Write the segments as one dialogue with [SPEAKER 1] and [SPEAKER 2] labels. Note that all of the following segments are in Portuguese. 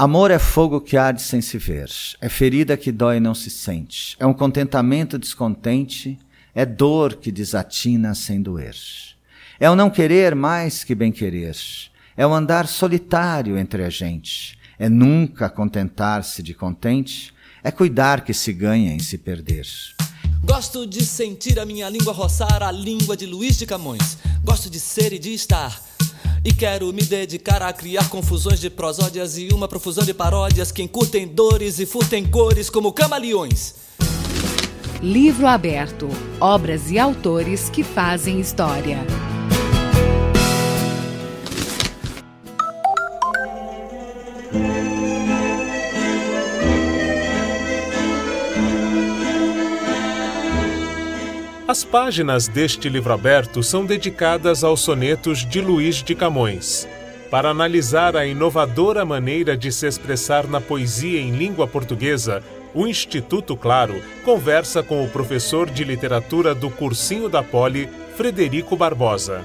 [SPEAKER 1] Amor é fogo que arde sem se ver, é ferida que dói e não se sente, é um contentamento descontente, é dor que desatina sem doer. É o não querer mais que bem querer, é o andar solitário entre a gente, é nunca contentar-se de contente, é cuidar que se ganha em se perder.
[SPEAKER 2] Gosto de sentir a minha língua roçar a língua de Luiz de Camões. Gosto de ser e de estar. E quero me dedicar a criar confusões de prosódias e uma profusão de paródias que encurtem dores e furtem cores como camaleões.
[SPEAKER 3] Livro aberto. Obras e autores que fazem história.
[SPEAKER 4] As páginas deste livro aberto são dedicadas aos sonetos de Luís de Camões. Para analisar a inovadora maneira de se expressar na poesia em língua portuguesa, o Instituto Claro conversa com o professor de literatura do Cursinho da Poli, Frederico Barbosa.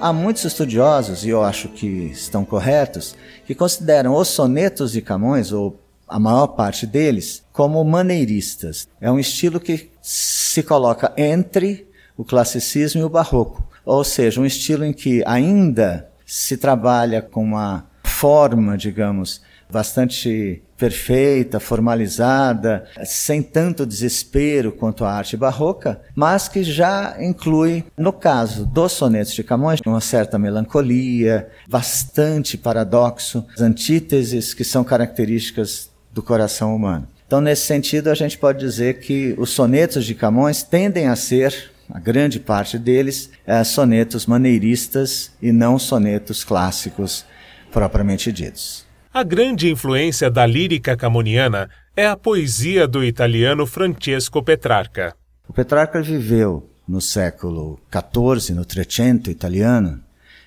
[SPEAKER 1] Há muitos estudiosos, e eu acho que estão corretos, que consideram os sonetos de Camões, ou a maior parte deles, como maneiristas. É um estilo que se coloca entre o classicismo e o barroco, ou seja, um estilo em que ainda se trabalha com uma forma, digamos, bastante perfeita, formalizada, sem tanto desespero quanto a arte barroca, mas que já inclui, no caso dos sonetos de Camões, uma certa melancolia, bastante paradoxo, antíteses que são características do coração humano. Então, nesse sentido, a gente pode dizer que os sonetos de Camões tendem a ser, a grande parte deles, é, sonetos maneiristas e não sonetos clássicos propriamente ditos.
[SPEAKER 4] A grande influência da lírica camoniana é a poesia do italiano Francesco Petrarca.
[SPEAKER 1] O Petrarca viveu no século XIV, no Trecento italiano,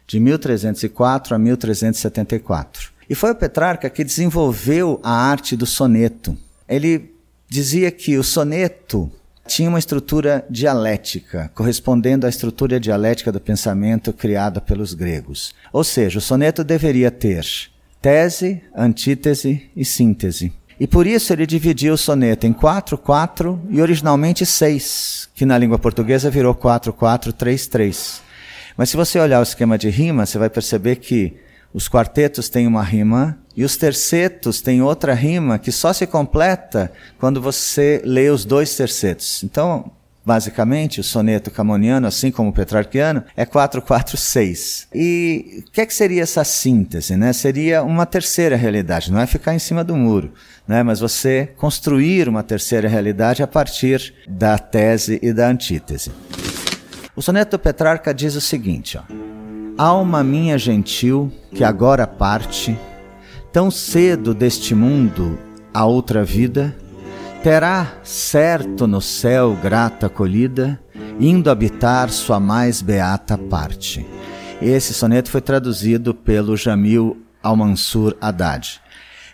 [SPEAKER 1] de 1304 a 1374. E foi o Petrarca que desenvolveu a arte do soneto ele dizia que o soneto tinha uma estrutura dialética, correspondendo à estrutura dialética do pensamento criada pelos gregos. Ou seja, o soneto deveria ter tese, antítese e síntese. E por isso ele dividia o soneto em 4, 4 e originalmente 6, que na língua portuguesa virou 4, 4, 3, 3. Mas se você olhar o esquema de rima, você vai perceber que os quartetos têm uma rima e os tercetos têm outra rima que só se completa quando você lê os dois tercetos. Então, basicamente, o soneto camoniano, assim como o petrarquiano, é 446. E o que, é que seria essa síntese? Né? Seria uma terceira realidade, não é ficar em cima do muro, né? mas você construir uma terceira realidade a partir da tese e da antítese. O soneto do Petrarca diz o seguinte, ó. Alma minha gentil, que agora parte, tão cedo deste mundo a outra vida, terá certo no céu grata acolhida, indo habitar sua mais beata parte. Esse soneto foi traduzido pelo Jamil Al-Mansur Haddad.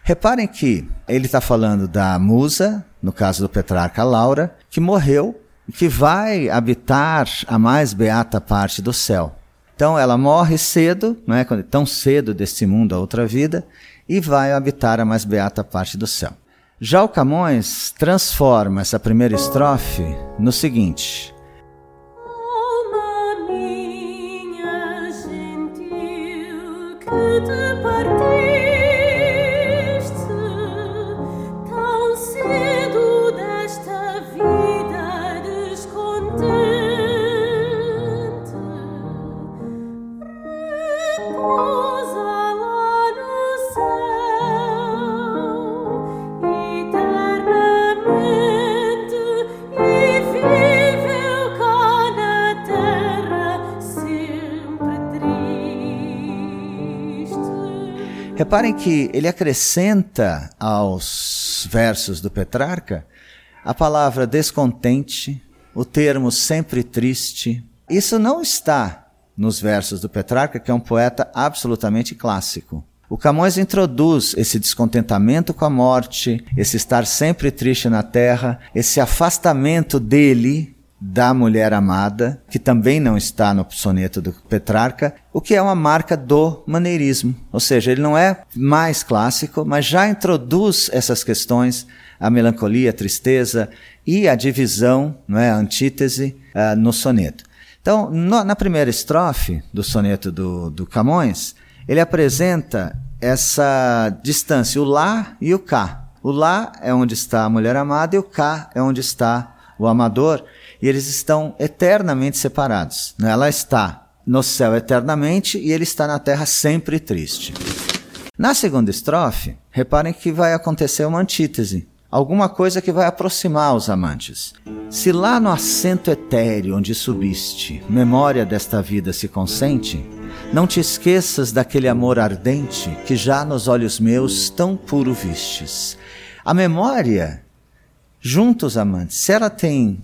[SPEAKER 1] Reparem que ele está falando da musa, no caso do Petrarca Laura, que morreu e que vai habitar a mais beata parte do céu. Então ela morre cedo, não é? tão cedo deste mundo a outra vida, e vai habitar a mais beata parte do céu. Já o Camões transforma essa primeira estrofe no seguinte: Reparem que ele acrescenta aos versos do Petrarca a palavra descontente, o termo sempre triste. Isso não está nos versos do Petrarca, que é um poeta absolutamente clássico. O Camões introduz esse descontentamento com a morte, esse estar sempre triste na terra, esse afastamento dele da mulher amada, que também não está no soneto do Petrarca, o que é uma marca do maneirismo. Ou seja, ele não é mais clássico, mas já introduz essas questões, a melancolia, a tristeza e a divisão, não é, a antítese uh, no soneto. Então, no, na primeira estrofe do soneto do, do Camões, ele apresenta essa distância, o lá e o cá. O lá é onde está a mulher amada e o cá é onde está o amador, e eles estão eternamente separados. Né? Ela está no céu eternamente e ele está na terra sempre triste. Na segunda estrofe, reparem que vai acontecer uma antítese, alguma coisa que vai aproximar os amantes. Se lá no assento etéreo onde subiste, memória desta vida se consente, não te esqueças daquele amor ardente que já nos olhos meus tão puro vistes. A memória, junto aos amantes, se ela tem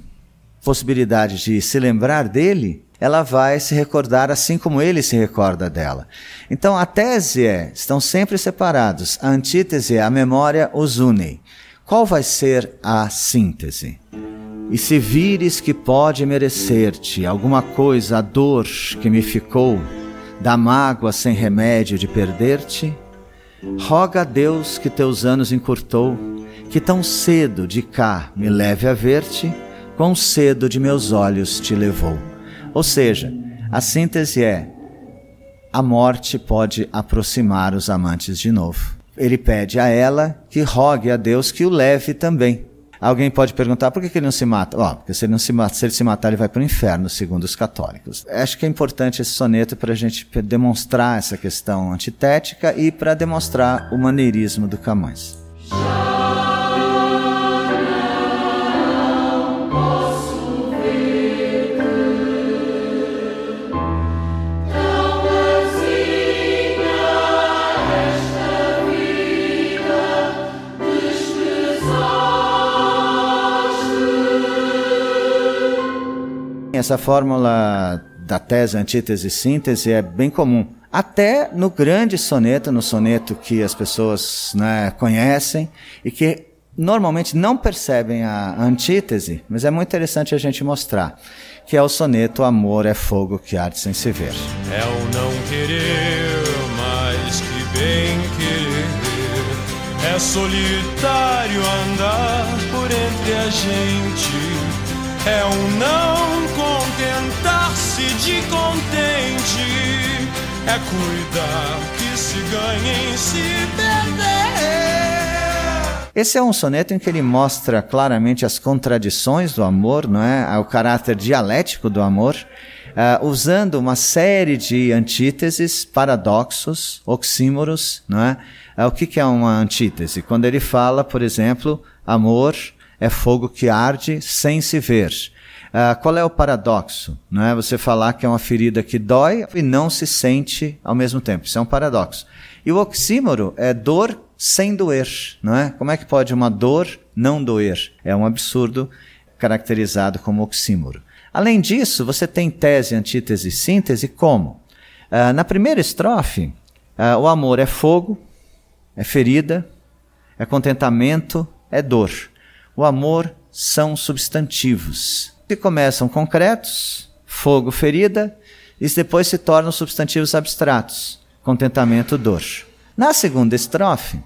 [SPEAKER 1] possibilidade de se lembrar dele, ela vai se recordar assim como ele se recorda dela. Então a tese é: estão sempre separados. A antítese é: a memória os une. Qual vai ser a síntese? E se vires que pode merecer-te alguma coisa a dor que me ficou, da mágoa sem remédio de perder-te, roga a Deus que teus anos encurtou, que tão cedo de cá me leve a ver-te quão cedo de meus olhos te levou. Ou seja, a síntese é: a morte pode aproximar os amantes de novo. Ele pede a ela que rogue a Deus que o leve também. Alguém pode perguntar por que, ele não se mata? Oh, porque se ele, não se, mata, se ele se matar, ele vai para o inferno, segundo os católicos. Acho que é importante esse soneto para a gente demonstrar essa questão antitética e para demonstrar o maneirismo do Camões. Essa fórmula da tese, antítese, síntese é bem comum. Até no grande soneto, no soneto que as pessoas né, conhecem e que normalmente não percebem a antítese, mas é muito interessante a gente mostrar, que é o soneto Amor é fogo que arde sem se ver.
[SPEAKER 5] É o não querer mais que bem querer, é solitário andar por entre a gente é um é cuidar que se ganha em se perder.
[SPEAKER 1] Esse é um soneto em que ele mostra claramente as contradições do amor, não é? O caráter dialético do amor, uh, usando uma série de antíteses, paradoxos, oxímoros, não é? Uh, o que, que é uma antítese? Quando ele fala, por exemplo, amor é fogo que arde sem se ver. Uh, qual é o paradoxo? Não é você falar que é uma ferida que dói e não se sente ao mesmo tempo. Isso é um paradoxo. E o oxímoro é dor sem doer, não é? Como é que pode uma dor não doer? É um absurdo caracterizado como oxímoro. Além disso, você tem tese, antítese síntese como? Uh, na primeira estrofe, uh, o amor é fogo, é ferida, é contentamento, é dor. O amor são substantivos que começam concretos, fogo, ferida, e depois se tornam substantivos abstratos, contentamento, dor. Na segunda estrofe,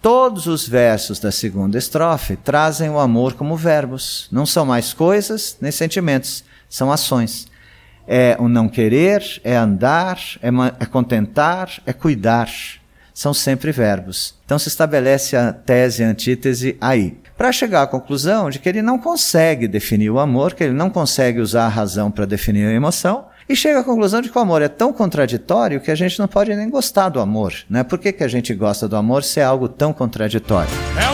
[SPEAKER 1] todos os versos da segunda estrofe trazem o amor como verbos. Não são mais coisas nem sentimentos, são ações. É o não querer, é andar, é, é contentar, é cuidar. São sempre verbos. Então se estabelece a tese e a antítese aí para chegar à conclusão de que ele não consegue definir o amor, que ele não consegue usar a razão para definir a emoção, e chega à conclusão de que o amor é tão contraditório que a gente não pode nem gostar do amor. Né? Por que, que a gente gosta do amor se é algo tão contraditório?
[SPEAKER 5] É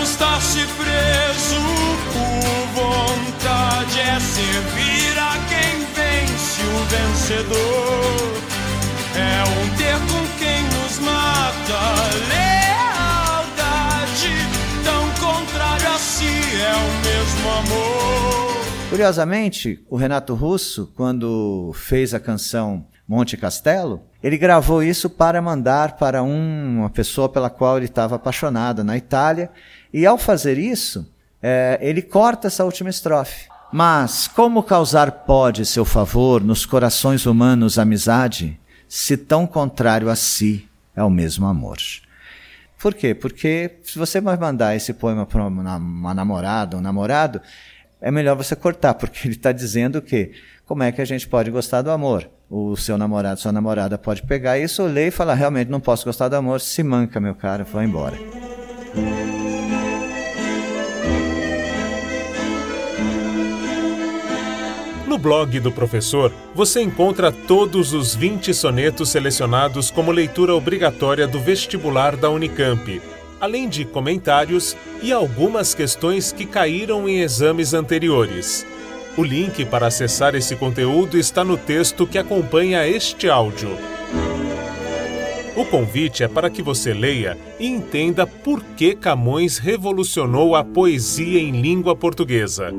[SPEAKER 1] Curiosamente, o Renato Russo, quando fez a canção Monte Castelo, ele gravou isso para mandar para um, uma pessoa pela qual ele estava apaixonado na Itália. E ao fazer isso, é, ele corta essa última estrofe. Mas como causar pode seu favor nos corações humanos amizade, se tão contrário a si é o mesmo amor? Por quê? Porque se você vai mandar esse poema para uma, namorada, um namorado, é melhor você cortar, porque ele está dizendo que como é que a gente pode gostar do amor? O seu namorado, sua namorada pode pegar isso, ler e falar, realmente não posso gostar do amor, se manca, meu cara, vai embora.
[SPEAKER 4] No blog do professor, você encontra todos os 20 sonetos selecionados como leitura obrigatória do vestibular da Unicamp, além de comentários e algumas questões que caíram em exames anteriores. O link para acessar esse conteúdo está no texto que acompanha este áudio. O convite é para que você leia e entenda por que Camões revolucionou a poesia em língua portuguesa.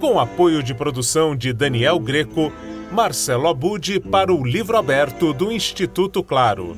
[SPEAKER 4] Com apoio de produção de Daniel Greco, Marcelo Abud para o livro aberto do Instituto Claro.